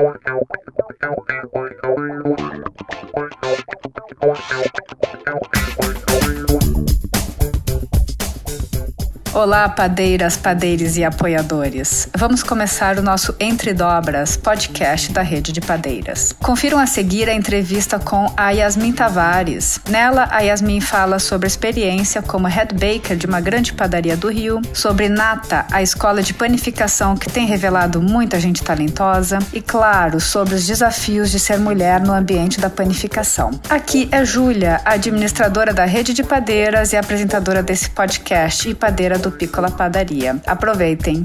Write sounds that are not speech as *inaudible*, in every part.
เพราะว่าเขา Olá, padeiras, padeiros e apoiadores. Vamos começar o nosso Entre Dobras podcast da Rede de Padeiras. Confiram a seguir a entrevista com a Yasmin Tavares. Nela, a Yasmin fala sobre a experiência como head baker de uma grande padaria do Rio, sobre Nata, a escola de panificação que tem revelado muita gente talentosa, e, claro, sobre os desafios de ser mulher no ambiente da panificação. Aqui é Júlia, administradora da Rede de Padeiras e apresentadora desse podcast e padeira do Piccola Padaria. Aproveitem!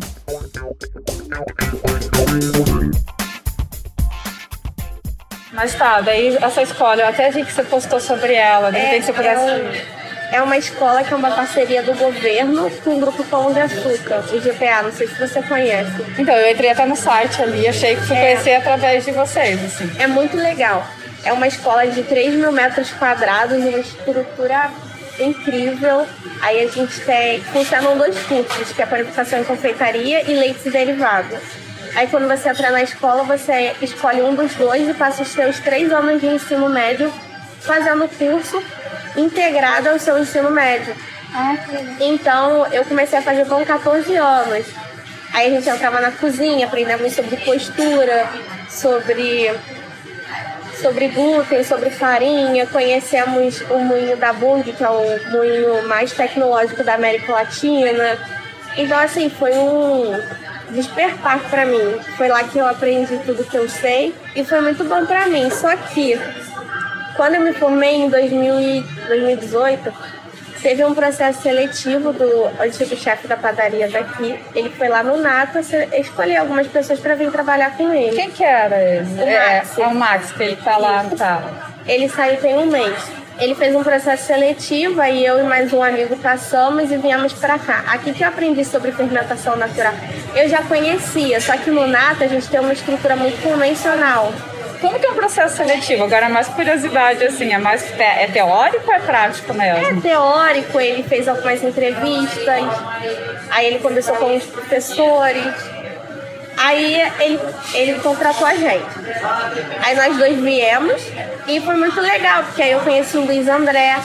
Mas tá, daí essa escola, eu até vi que você postou sobre ela, de repente é, você pudesse... É, é uma escola que é uma parceria do governo com o Grupo Pão de Açúcar, o GPA, não sei se você conhece. Então, eu entrei até no site ali, achei que fui é. conhecer através de vocês, assim. É muito legal. É uma escola de 3 mil metros quadrados, uma estrutura incrível. Aí a gente tem. Funcionam dois cursos, que é panificação e confeitaria e leites e derivados. Aí quando você entra na escola, você escolhe um dos dois e passa os seus três anos de ensino médio fazendo o curso integrado ao seu ensino médio. Ah, então eu comecei a fazer com 14 anos. Aí a gente entrava na cozinha, aprendemos sobre postura, sobre sobre glúten, sobre farinha, conhecemos o moinho da Bung, que é o moinho mais tecnológico da América Latina. Então, assim, foi um despertar para mim. Foi lá que eu aprendi tudo que eu sei e foi muito bom para mim. Só que, quando eu me formei em 2018, teve um processo seletivo do antigo chefe da padaria daqui. Ele foi lá no Nata escolher algumas pessoas para vir trabalhar com ele. Quem que era ele? O é, Max. É o Max, que ele tá lá, tá. Ele saiu tem um mês. Ele fez um processo seletivo, aí eu e mais um amigo passamos e viemos para cá. Aqui que eu aprendi sobre fermentação natural. Eu já conhecia, só que no Nata a gente tem uma estrutura muito convencional. Como que é um processo seletivo? Agora, mais curiosidade, assim, é mais te é teórico ou é prático mesmo? É teórico, ele fez algumas entrevistas, aí ele conversou com os professores, aí ele, ele contratou a gente. Aí nós dois viemos e foi muito legal, porque aí eu conheci o Luiz André,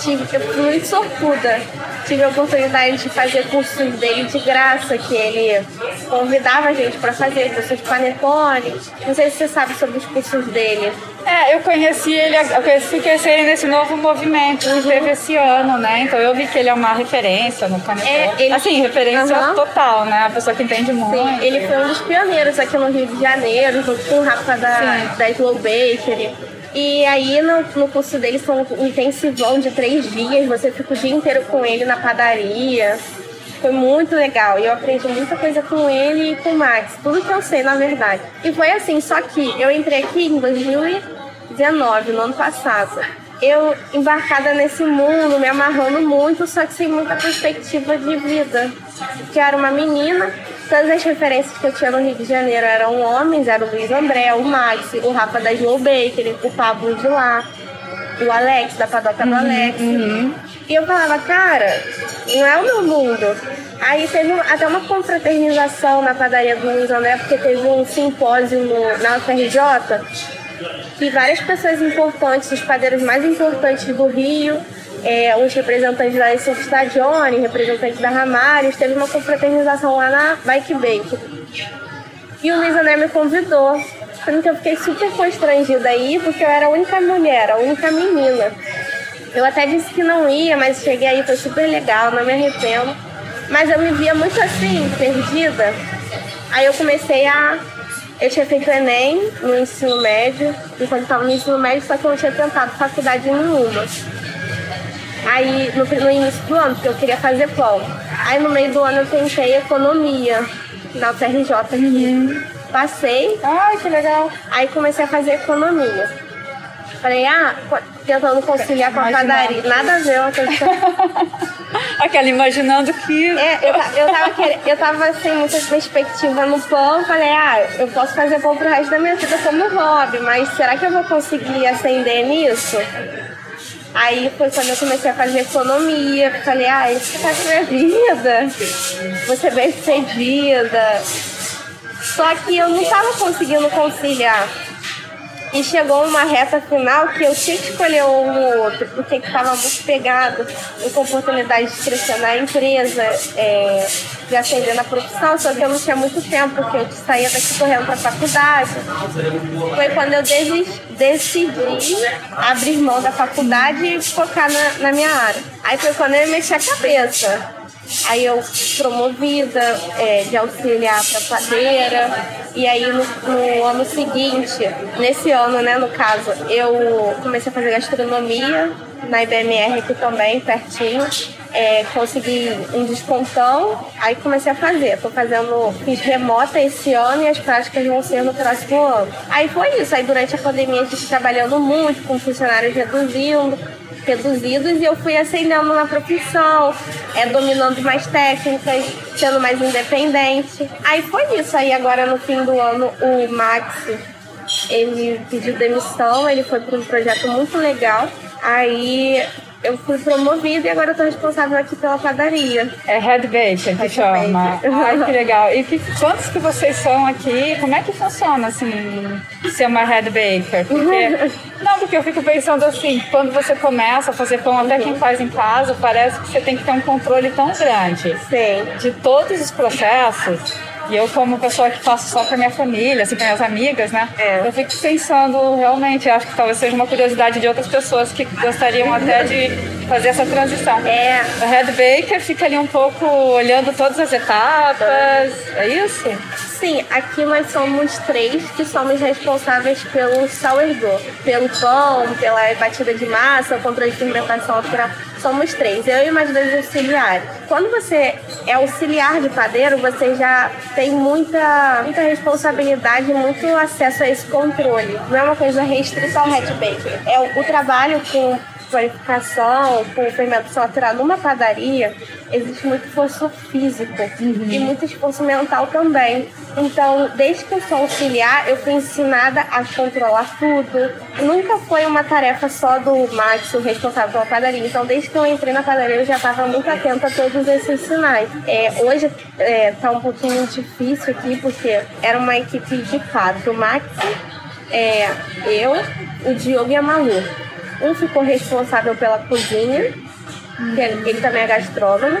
tive, eu fui muito sortuda tive a oportunidade de fazer cursos dele de graça, que ele convidava a gente para fazer, cursos de panetone. Não sei se você sabe sobre os cursos dele. É, eu conheci ele, eu conheci, conheci ele nesse novo movimento que teve esse ano, né? Então eu vi que ele é uma referência no panetone. É, ele... Assim, referência uhum. total, né? A pessoa que entende muito. Sim, ele foi um dos pioneiros aqui no Rio de Janeiro, junto com o Rafa da, da Slow Bakery. E aí no, no curso dele foi um intensivão de três dias, você fica o dia inteiro com ele na padaria. Foi muito legal. E eu aprendi muita coisa com ele e com o Max. Tudo que eu sei, na verdade. E foi assim, só que eu entrei aqui em 2019, no ano passado. Eu embarcada nesse mundo, me amarrando muito, só que sem muita perspectiva de vida. Que era uma menina Todas as referências que eu tinha no Rio de Janeiro eram homens, era o Luiz André, o Max, o Rafa da Slow Baker, o Pablo de lá, o Alex, da padoca do uhum, Alex. Uhum. E eu falava, cara, não é o meu mundo. Aí teve até uma confraternização na padaria do Luiz André, porque teve um simpósio no, na UFRJ, que várias pessoas importantes, os padeiros mais importantes do Rio, é, os representantes da Essence Stagione, representantes da Ramares, teve uma confraternização lá na Bike Bake. E o Luiz André me convidou. Sendo que eu fiquei super constrangida aí, porque eu era a única mulher, a única menina. Eu até disse que não ia, mas cheguei aí, foi super legal, não me arrependo. Mas eu me via muito assim, perdida. Aí eu comecei a. Eu tinha feito Enem no ensino médio, enquanto estava no ensino médio, só que eu não tinha tentado faculdade nenhuma. Aí, no, no início do ano, porque eu queria fazer pão. Aí, no meio do ano, eu tentei economia na UFRJ. Uhum. Passei. Ai, que legal. Aí, comecei a fazer economia. Falei, ah, tentando conciliar com a padaria. Nada a ver uma coisa. *laughs* Aquela imaginando que. É, eu, eu, tava querendo, eu tava sem muita perspectiva no pão. Falei, ah, eu posso fazer pão pro resto da minha vida como hobby, mas será que eu vou conseguir ascender nisso? Aí foi quando eu comecei a fazer economia. Falei, ah, isso faz minha vida. Ser bem sucedida. Só que eu não estava conseguindo conciliar. E chegou uma reta final que eu tinha que escolher um ou outro, porque estava muito pegado com oportunidade de crescer na empresa, é, de ascender na profissão, só que eu não tinha muito tempo, porque eu saía daqui correndo para a faculdade. Foi quando eu decidi abrir mão da faculdade e focar na, na minha área. Aí foi quando eu mexi a cabeça. Aí eu promovida é, de auxiliar para padeira. E aí no, no, ano seguinte, nesse ano, né, no caso, eu comecei a fazer gastronomia na IBMR aqui também, pertinho. É, consegui um descontão, aí comecei a fazer. Estou fazendo, fiz remota esse ano e as práticas vão ser no próximo ano. Aí foi isso. Aí durante a pandemia a gente trabalhando muito, com funcionários reduzindo reduzidos e eu fui ascendendo na profissão, é, dominando mais técnicas, sendo mais independente. Aí foi isso. Aí agora no fim do ano o Max ele pediu demissão, ele foi para um projeto muito legal. Aí eu fui promovida e agora eu tô responsável aqui pela padaria. É Head Baker que chama. *laughs* Ai, que legal. E que, quantos que vocês são aqui? Como é que funciona, assim, ser uma Head Baker? Porque, *laughs* não, porque eu fico pensando assim, quando você começa a fazer pão, até quem faz em casa, parece que você tem que ter um controle tão grande Sim. de todos os processos e eu, como pessoa que faço só para minha família, assim, para minhas amigas, né? É. Eu fico pensando, realmente, acho que talvez seja uma curiosidade de outras pessoas que gostariam até de fazer essa transição. É. A Red Baker fica ali um pouco olhando todas as etapas, é isso? Sim, aqui nós somos três que somos responsáveis pelo sourdough, pelo pão, pela batida de massa, controle de fermentação natural. Somos três, eu e mais dois auxiliares. Quando você é auxiliar de padeiro, você já tem muita, muita responsabilidade, muito acesso a esse controle. Não é uma coisa restrita ao head baker. É o, o trabalho com panificação, com fermentação natural numa padaria, existe muito esforço físico uhum. e muito esforço mental também. Então, desde que eu sou auxiliar, eu fui ensinada a controlar tudo. Nunca foi uma tarefa só do Max, o responsável pela padaria. Então, desde que eu entrei na padaria, eu já estava muito atenta a todos esses sinais. É, hoje está é, tá um pouquinho difícil aqui, porque era uma equipe de quatro. O Max, é, eu, o Diogo e a Malu. Um ficou responsável pela cozinha, que ele também é gastrônomo,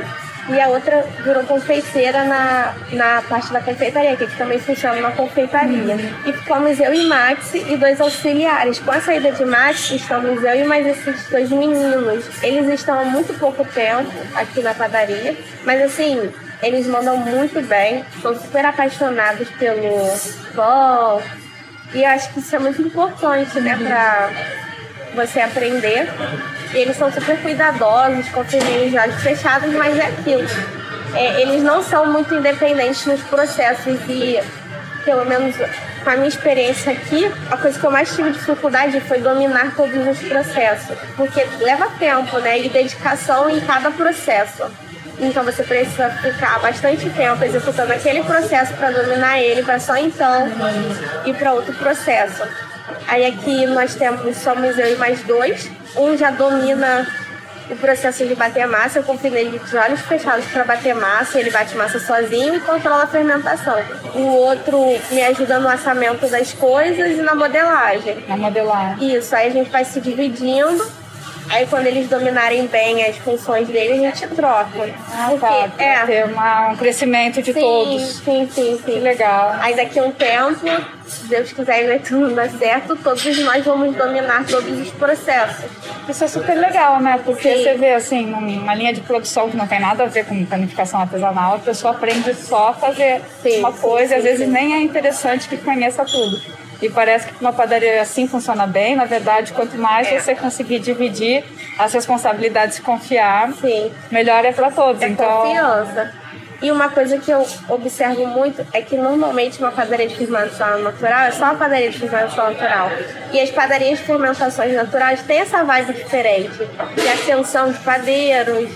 e a outra virou confeiteira na, na parte da confeitaria, que também funciona na confeitaria. E ficamos eu e Max e dois auxiliares. Com a saída de Max, estamos eu e mais esses dois meninos. Eles estão há muito pouco tempo aqui na padaria, mas assim, eles mandam muito bem, são super apaixonados pelo pão. E acho que isso é muito importante, né, pra você aprender. E eles são super cuidadosos, com olhos fechados, mas é aquilo. É, eles não são muito independentes nos processos e, pelo menos com a minha experiência aqui, a coisa que eu mais tive dificuldade foi dominar todos os processos. Porque leva tempo, né? E dedicação em cada processo. Então você precisa ficar bastante tempo executando aquele processo para dominar ele, para só então ir para outro processo. Aí aqui nós temos, somos eu e mais dois. Um já domina o processo de bater massa. Eu confio nele de olhos fechados para bater massa. Ele bate massa sozinho e controla a fermentação. O outro me ajuda no assamento das coisas e na modelagem. Na modelagem. Isso, aí a gente vai se dividindo Aí quando eles dominarem bem as funções dele, a gente troca. Ah, tá. É. Ter uma, um crescimento de sim, todos. Sim, sim, sim. Que legal. Aí daqui a um tempo, se Deus quiser e vai tudo dar certo, todos nós vamos dominar todos os processos. Isso é super legal, né? Porque sim. você vê assim, numa linha de produção que não tem nada a ver com panificação artesanal, a pessoa aprende só a fazer sim, uma coisa, e às vezes nem é interessante que conheça tudo. E parece que uma padaria assim funciona bem. Na verdade, quanto mais é. você conseguir dividir as responsabilidades e confiar, Sim. melhor é para todos. É então, confiança. E uma coisa que eu observo muito é que normalmente uma padaria de fermentação natural é só uma padaria de fermentação natural. E as padarias de fermentações naturais têm essa vibe diferente. De ascensão de padeiros,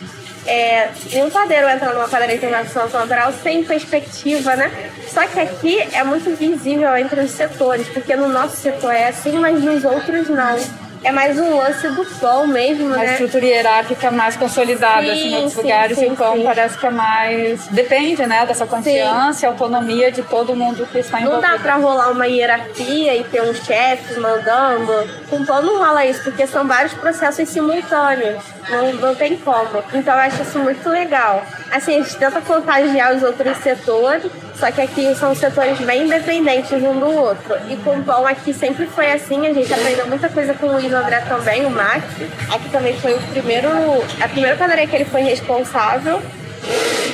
é, nenhum padeiro entra numa padaria fermentação natural sem perspectiva, né? Só que aqui é muito visível entre os setores, porque no nosso setor é assim, mas nos outros não. é mais um lance do pão mesmo, né? estrutura hierárquica mais consolidada, Sim, assim, em outros sim, lugares, sim, o pão sim. parece que é mais... Depende, né, dessa confiança e autonomia de todo mundo que está Não envolvido. dá pra rolar uma hierarquia e ter um chefe mandando. Com pão não rola isso, porque são vários processos simultâneos. Não, não tem como. Então eu acho isso muito legal. Assim, a gente tenta contagiar os outros setores, só que aqui são setores bem independentes um do outro. E com o pão aqui sempre foi assim, a gente aprendeu muita coisa com o Luiz André também, o Max. Aqui também foi o primeiro. A primeira padaria que ele foi responsável.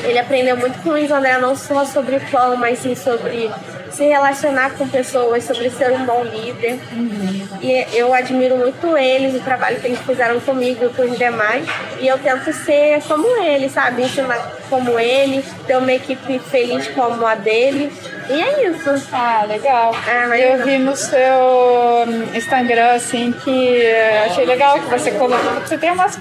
Ele aprendeu muito com o Luiz André, não só sobre pão, mas sim sobre se relacionar com pessoas, sobre ser um bom líder. E eu admiro muito eles, o trabalho que eles fizeram comigo e com os demais. E eu tento ser como eles, sabe? Ensinar como eles, ter uma equipe feliz como a dele. E é isso. Ah, legal. É, eu vi no seu hum, Instagram, assim, que eh, achei legal que você colocou. Você tem umas,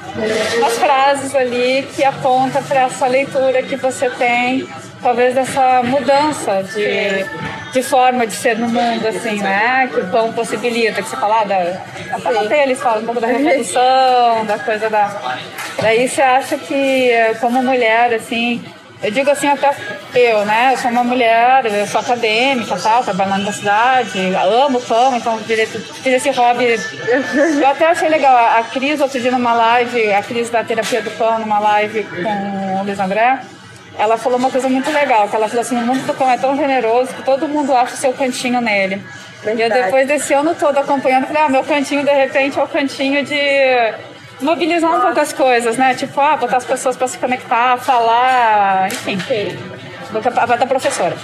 umas frases ali que apontam para essa leitura que você tem, talvez dessa mudança de, de forma de ser no mundo, assim, né? Que o pão possibilita, que você fala, ah, da, até eles falam um pouco da revolução, da coisa da. Daí você acha que, eh, como mulher, assim, eu digo assim até eu, né? Eu sou uma mulher, eu sou acadêmica, tal, trabalho na universidade, amo pão, então fiz esse hobby. *laughs* Eu até achei legal. A Cris, outro dia numa live, a Cris da Terapia do Pão, numa live com o Luiz André, ela falou uma coisa muito legal, que ela falou assim, o mundo do pão é tão generoso que todo mundo acha o seu cantinho nele. E eu Verdade. depois desse ano todo acompanhando, falei, ah, meu cantinho de repente é o cantinho de mobilizar um pouco as coisas, né? Tipo, ah, botar as pessoas para se conectar, falar, enfim. Vou da professora.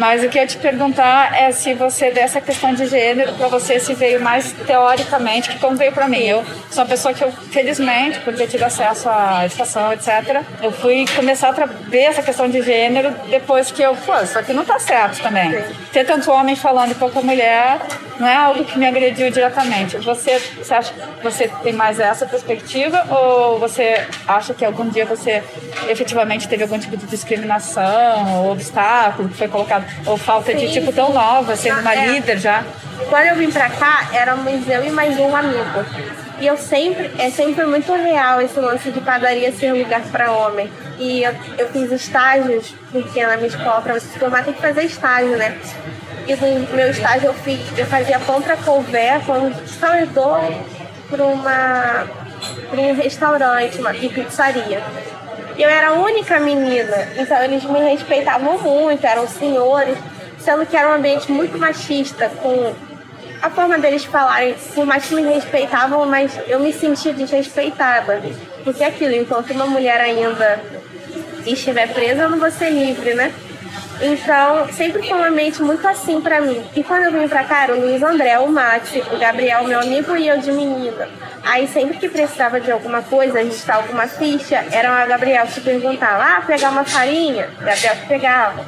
Mas o que eu te perguntar é se você, dessa questão de gênero, para você se veio mais teoricamente, que como veio para mim. Eu sou uma pessoa que eu, felizmente, por ter tido acesso à educação, etc., eu fui começar a ver essa questão de gênero depois que eu, pô, isso aqui não tá certo também. Ter tanto homem falando e pouca mulher não é algo que me agrediu diretamente. Você, você acha que você tem mais essa perspectiva ou você acha que algum dia você efetivamente teve algum tipo de discriminação ou obstáculo que foi colocado ou falta de Sim, tipo sim. tão nova, sendo uma É. líder já? Quando eu vim pra cá, éramos eu e mais um amigo. E eu sempre, é sempre muito real esse lance de padaria ser lugar pra homem. E eu, eu fiz estágios, porque na minha escola, pra você se formar, tem que fazer estágio, né? E no meu estágio eu, fiz, eu fazia couver, pão de salvador pra, uma, pra um restaurante, uma pizzaria. Eu era a única menina, então eles me respeitavam muito, eram senhores, sendo que era um ambiente muito machista, com a forma deles falarem, por mais que me respeitavam, mas eu me sentia desrespeitada. Porque é aquilo, enquanto uma mulher ainda estiver presa, eu não vou ser livre, né? Então, sempre foi um ambiente muito assim pra mim. E quando eu vim pra cá, o Luiz André, o Maxi, o Gabriel, meu amigo, e eu de menina. Aí, sempre que precisava de alguma coisa, ajustar alguma ficha, era a Gabriel que perguntava: ah, pegar uma farinha? Gabriel que pegava.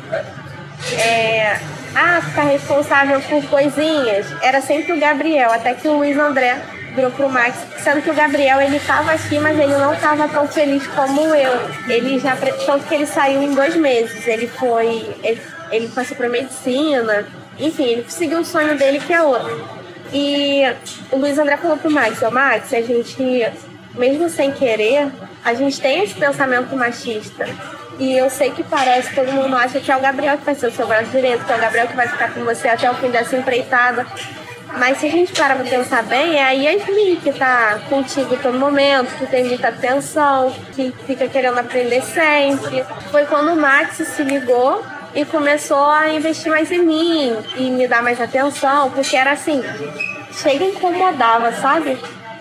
É, ah, ficar responsável por coisinhas. Era sempre o Gabriel, até que o Luiz André virou pro Max, sendo que o Gabriel ele tava aqui, mas ele não tava tão feliz como eu. Ele já tanto que ele saiu em dois meses. Ele foi, ele, ele passou pra medicina, enfim, ele seguiu o sonho dele que é outro. E o Luiz André falou pro Max, ô Max, a gente, mesmo sem querer, a gente tem esse pensamento machista. E eu sei que parece, todo mundo acha que é o Gabriel que vai ser o seu braço direito, que é o Gabriel que vai ficar com você até o fim dessa empreitada. Mas se a gente parar pra pensar bem, é a Yasmin que tá contigo todo momento, que tem muita atenção, que fica querendo aprender sempre. Foi quando o Max se ligou e começou a investir mais em mim e me dar mais atenção, porque era assim, chega e incomodava, sabe?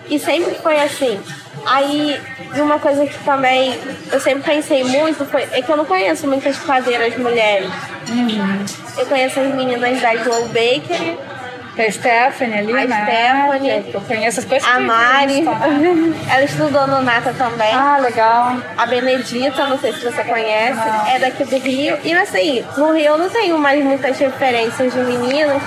E sempre foi assim. Aí, uma coisa que também eu sempre pensei muito foi é que eu não conheço muitas padeiras mulheres. Eu conheço as meninas da Glow Bakery, a Stephanie ali, A né? Stephanie. Eu conheço as coisas a Mari, Tá. *laughs* ela estudou no Nata também. Ah, legal. A Benedita, não sei se você conhece, Não. é daqui do Rio. E assim, no Rio eu não tenho mais muitas referências de meninas.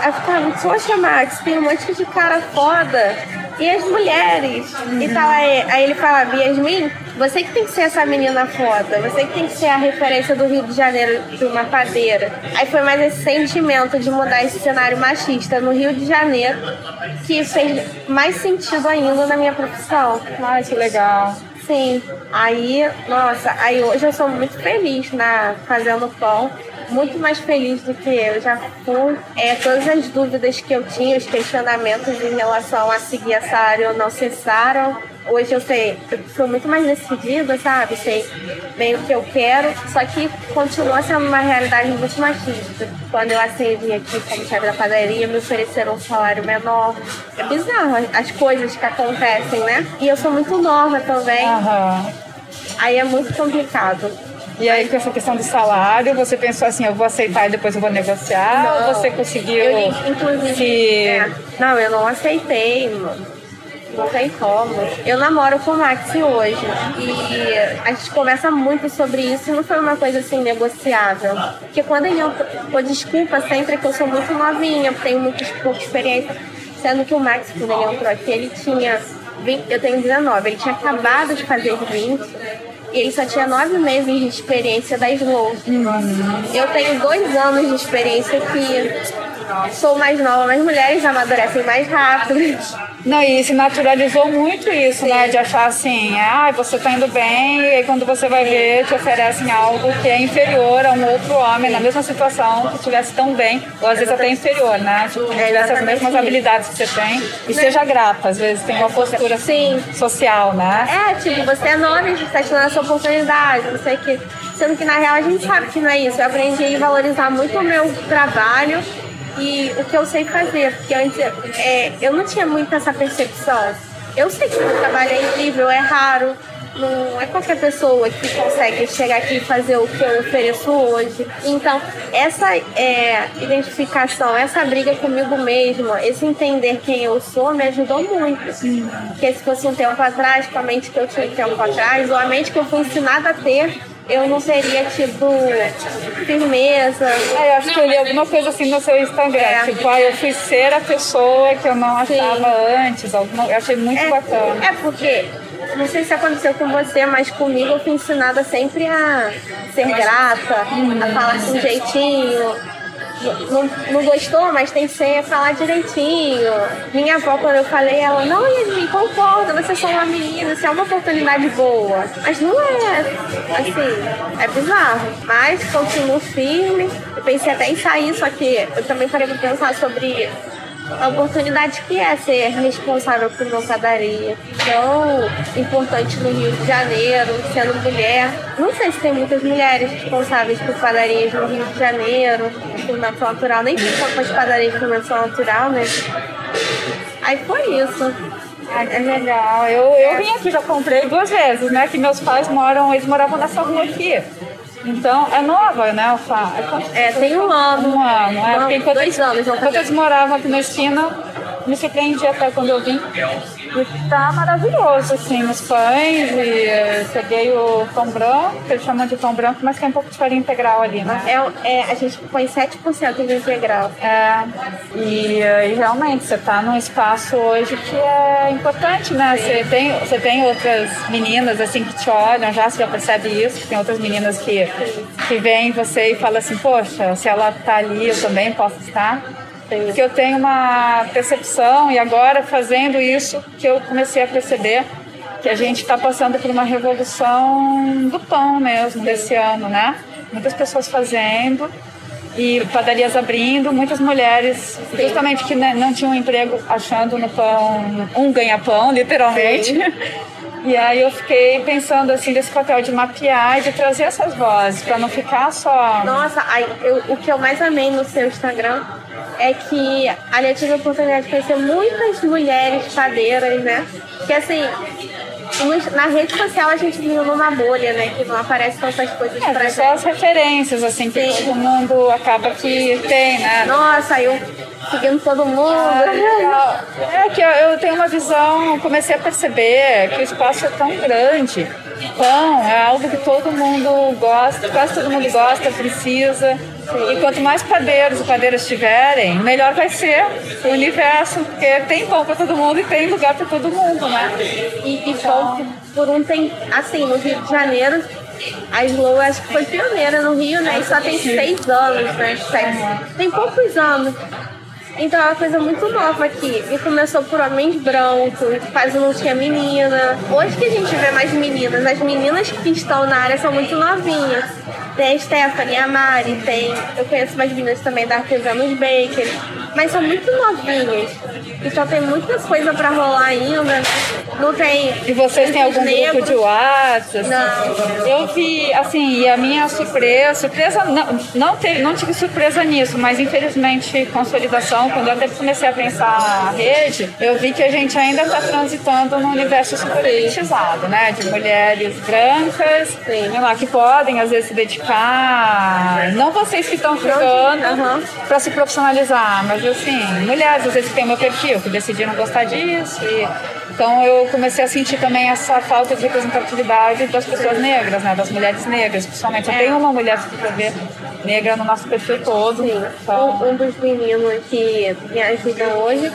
Aí eu ficava, poxa, Max, tem um monte de cara foda. E as mulheres? Uhum. E tal, aí, aí ele falava, Yasmin, você que tem que ser essa menina foda, você que tem que ser a referência do Rio de Janeiro de uma padeira. Aí foi mais esse sentimento de mudar esse cenário machista no Rio de Janeiro que fez mais sentido ainda na minha profissão. Ai, que legal. Sim. Aí, nossa, aí hoje eu sou muito feliz na fazendo pão muito mais feliz do que eu já fui. É, todas as dúvidas que eu tinha, os questionamentos em relação a seguir essa área ou não cessaram. Hoje eu sei, eu sou muito mais decidida, sabe? Sei bem o que eu quero, só que continua sendo uma realidade muito machista. Quando eu acendi aqui como chefe da padaria, me ofereceram um salário menor. É bizarro as coisas que acontecem, né? E eu sou muito nova também. Uhum. Aí é muito complicado. E aí, com essa questão do salário, você pensou assim, eu vou aceitar e depois eu vou negociar? Não, ou você conseguiu eu, inclusive, se... É, não, eu não aceitei, não tem como. Eu namoro com o Maxi hoje e a gente conversa muito sobre isso e não foi uma coisa assim negociável. Porque quando ele entrou, desculpa sempre que eu sou muito novinha, tenho muito pouca experiência, sendo que o Maxi, quando ele entrou aqui, ele tinha 20, eu tenho 19, ele tinha acabado de fazer 20 ele só tinha nove meses de experiência da Slow. Eu tenho dois anos de experiência que sou mais nova, mas mulheres amadurecem mais rápido. Não, e se naturalizou muito isso, Sim. né? De achar assim, ah, você tá indo bem, e aí quando você vai ver, te oferecem algo que é inferior a um outro homem na mesma situação, que estivesse tão bem, ou às vezes até inferior, né? Tipo, que tivesse as mesmas habilidades que você tem, e seja grata, às vezes tem uma postura Sim. social, né? É, tipo, você é nome, você está te dando essa oportunidade, não sei o que. Sendo que na real a gente sabe que não é isso. Eu aprendi a valorizar muito o meu trabalho e o que eu sei fazer, porque antes é, eu não tinha muito essa percepção. Eu sei que meu trabalho é incrível, é raro, não é qualquer pessoa que consegue chegar aqui e fazer o que eu ofereço hoje. Então, essa é, identificação, essa briga comigo mesmo, esse entender quem eu sou, me ajudou muito. Porque se fosse um tempo atrás, com a mente que eu tinha um tempo atrás, ou a mente que eu fui ensinada a ter, eu não teria tipo firmeza. É, eu acho que eu li alguma coisa assim no seu Instagram. É. Tipo, ah, eu fui ser a pessoa que eu não achava Sim. antes. Alguma, eu achei muito é, bacana. É porque, não sei se aconteceu com você, mas comigo eu fui ensinada sempre a ser grata, uhum. a falar com jeitinho não, não gostou, mas tem que ser falar direitinho. Minha avó, quando eu falei, ela, não, Yasmin, concordo, você é só uma menina, isso é uma oportunidade boa. Mas não é, assim, é bizarro. Mas continuo firme. Eu pensei até em sair, só que eu também parei pra pensar sobre a oportunidade que é ser responsável por uma padaria tão importante no Rio de Janeiro, sendo mulher. Não sei se tem muitas mulheres responsáveis por padarias no Rio de Janeiro, fermentação natural, nem sei quantas padarias de fermentação natural, né? Aí foi isso. Ah, legal. Eu, eu vim aqui, já comprei duas vezes, né? Que meus pais moram, eles moravam nessa rua aqui. Então, é nova, né, Alfa? É, tem um ano. Um ano, é. Enquanto, dois anos. Enquanto eles moravam aqui na esquina, me surpreendi até quando eu vim. E tá maravilhoso, assim, os pães. E eh, peguei o pão branco, que eles chamam de pão branco, mas tem um pouco de farinha integral ali, né? É, é, a gente põe 7% de integral. É, e, e, realmente, você tá num espaço hoje que é importante, né? Você tem, você tem outras meninas, assim, que te olham já, você já percebe isso, que tem outras meninas que, que veem você e falam assim, poxa, se ela tá ali, eu também posso estar que eu tenho uma percepção e agora fazendo isso que eu comecei a perceber que a gente está passando por uma revolução do pão mesmo desse ano, né? Muitas pessoas fazendo e padarias abrindo, muitas mulheres justamente que não tinham emprego achando no pão um ganha-pão, literalmente. Sim. E aí eu fiquei pensando assim desse papel de mapear e de trazer essas vozes para não ficar só. Nossa, aí, eu, o que eu mais amei no seu Instagram é que ali eu tive a oportunidade de conhecer muitas mulheres padeiras, né? Que assim, na rede social a gente vive numa bolha, né? Que não aparece tantas coisas é, pra só as referências, assim, que Sim. todo mundo acaba que tem, né? Nossa, eu seguindo todo mundo. Ah, é que eu, eu tenho uma visão, comecei a perceber que o espaço é tão grande. Pão é algo que todo mundo gosta, quase todo mundo gosta, precisa. E quanto mais padeiros e padeiras tiverem, melhor vai ser o universo, porque tem pão para todo mundo e tem lugar para todo mundo, né? E, e então... por um tem, assim, no Rio de Janeiro, a Slow acho que foi pioneira no Rio, né? E só tem seis anos, né? Sete. Tem poucos anos. Então é uma coisa muito nova aqui. E começou por homens brancos, quase não tinha menina. Hoje que a gente vê mais meninas, as meninas que estão na área são muito novinhas. Tem a Stephanie, a Mari, tem. Eu conheço umas meninas também da Artesanos Baker, mas são muito novinhas. Então tem muita coisa pra rolar ainda. Não tem. E vocês têm algum negros. grupo de WhatsApp? Não. Eu vi, assim, e a minha surpresa, surpresa não, não, teve, não tive surpresa nisso, mas infelizmente consolidação, quando eu até comecei a pensar a rede, eu vi que a gente ainda está transitando num universo super elitizado, né? De mulheres brancas, Sim. lá, que podem às vezes se dedicar não vocês que estão ficando uhum. para se profissionalizar, mas assim, mulheres às vezes que têm meu perfil, que decidiram gostar disso. E, então eu comecei a sentir também essa falta de representatividade das pessoas negras, né? Das mulheres negras, principalmente. Eu é. tenho uma mulher ver negra no nosso perfil todo. Sim. Então... Um, um, dos meninos que me ajuda hoje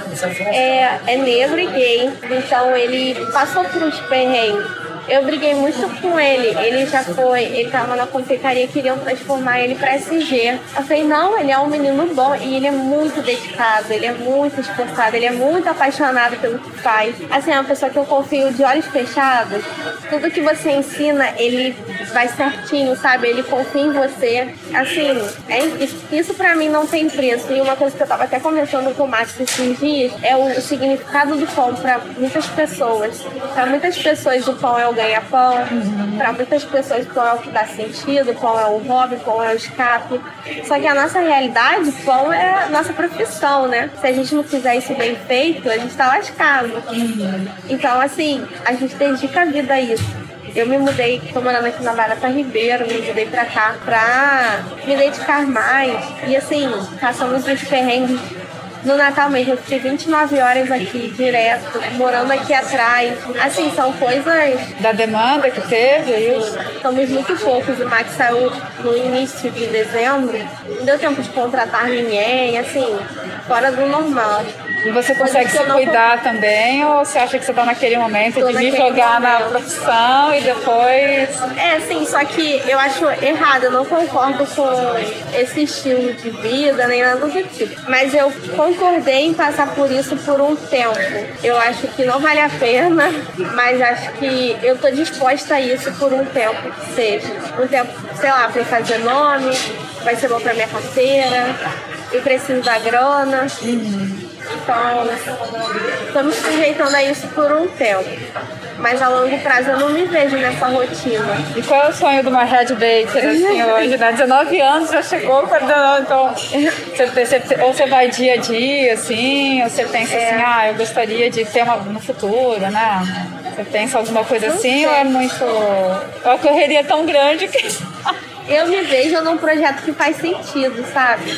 é, é negro e gay. Então ele passou por uns perrengues eu briguei muito com ele. Ele já foi, ele tava na confeitaria, queriam transformar ele pra SG. Eu falei, não, ele é um menino bom e ele é muito dedicado, ele é muito esforçado, ele é muito apaixonado pelo que faz. Assim, é uma pessoa que eu confio de olhos fechados. Tudo que você ensina, ele vai certinho, sabe? Ele confia em você. Assim, é, isso, pra mim não tem preço. E uma coisa que eu tava até conversando com o Max esses dias é o significado do pão pra muitas pessoas. Pra muitas pessoas o pão é o ganha-pão. Para muitas pessoas, pão é o que dá sentido, pão é o hobby, pão é o escape. Só que a nossa realidade, pão é a nossa profissão, né? Se a gente não fizer isso bem feito, a gente tá lascado. Então, assim, a gente dedica a vida a isso. Eu me mudei, tô morando aqui na Barata Ribeiro, me mudei pra cá pra me dedicar mais. E assim, passamos uns perrengues no Natal mesmo, eu fiquei 29 horas aqui, direto, morando aqui atrás. Assim, são coisas. Da demanda que teve, é isso? Somos muito poucos. O Max saiu no início de dezembro. Não deu tempo de contratar ninguém, assim, fora do normal. E você consegue se cuidar não... também ou você acha que você está naquele momento Tô de me jogar momento. na profissão e depois. É, sim, só que eu acho errado, eu não concordo com esse estilo de vida, nem nada do tipo. Mas eu concordei em passar por isso por um tempo. Eu acho que não vale a pena, mas acho que eu tô disposta a isso por um tempo que seja. Um tempo, sei lá, pra fazer nome, vai ser bom pra minha carteira, eu preciso da grana. Uhum. Então, estamos sujeitando a isso por um tempo. Mas a longo prazo eu não me vejo nessa rotina. E qual é o sonho de uma Red Baker assim *laughs* hoje? Né? 19 anos já chegou, então você, você, ou você vai dia a dia, assim, ou você pensa é. assim, ah, eu gostaria de ter uma no futuro, né? Você pensa alguma coisa não assim sei. ou é muito. É uma correria tão grande que. eu me vejo num projeto que faz sentido, sabe?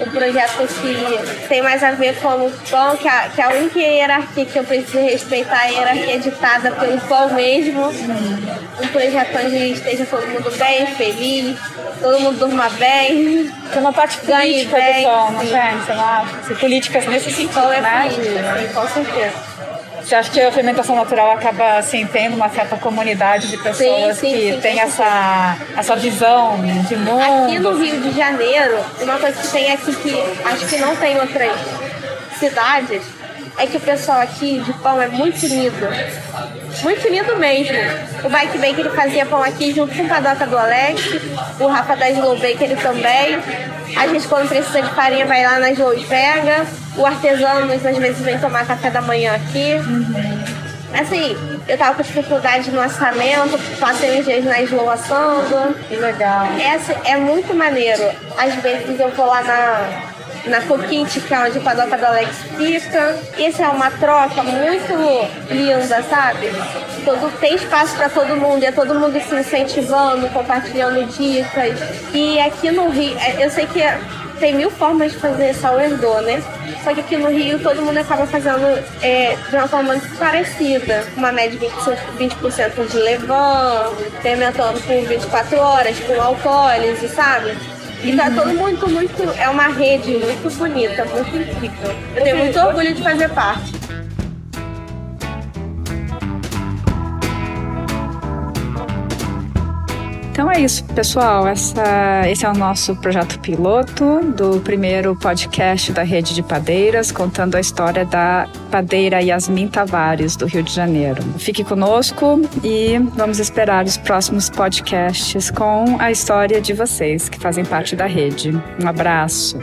Um projeto que tem mais a ver com o pão, que a, que a única hierarquia que eu preciso respeitar é a hierarquia ditada pelo pão mesmo. Um projeto onde esteja todo mundo bem, feliz, todo mundo durma bem. Tem uma parte política bem, do pão, não tem? Você não acha? Políticas nesse sentido, é né? Política, sim, com certeza. Você acha que a fermentação natural acaba assim, tendo uma certa comunidade de pessoas sim, sim, que sim, tem essa, essa visão de mundo? Aqui no Rio de Janeiro, uma coisa que tem aqui que acho que não tem outras cidades é que o pessoal aqui de pão é muito unido. Muito unido mesmo. O Bike Bake ele fazia pão aqui junto com o Padoca do Alex, o Rafa da Slow Bake ele também. A gente quando precisa de farinha vai lá na Slow pega. O artesano às vezes vem tomar café da manhã aqui. Uhum. Assim, eu tava com dificuldade no orçamento, passei uns dias na Slow assando. Que legal. Essa é muito maneiro. Às vezes eu vou lá na na Coquinte, que é onde o Padoca do Alex fica. Isso é uma troca muito linda, sabe? Todo, tem espaço para todo mundo, é todo mundo se incentivando, compartilhando dicas. E aqui no Rio, é, eu sei que tem mil formas de fazer sourdough, né? Só que aqui no Rio todo mundo acaba fazendo é, de uma forma muito parecida. Uma média de 20%, 20 de levain, fermentando por 24 horas, com alcoólise, sabe? E tá todo muito, muito. É uma rede muito bonita, muito incrível. Eu tenho muito orgulho de fazer parte. É isso, pessoal. Essa, esse é o nosso projeto piloto do primeiro podcast da Rede de Padeiras, contando a história da padeira Yasmin Tavares, do Rio de Janeiro. Fique conosco e vamos esperar os próximos podcasts com a história de vocês que fazem parte da rede. Um abraço.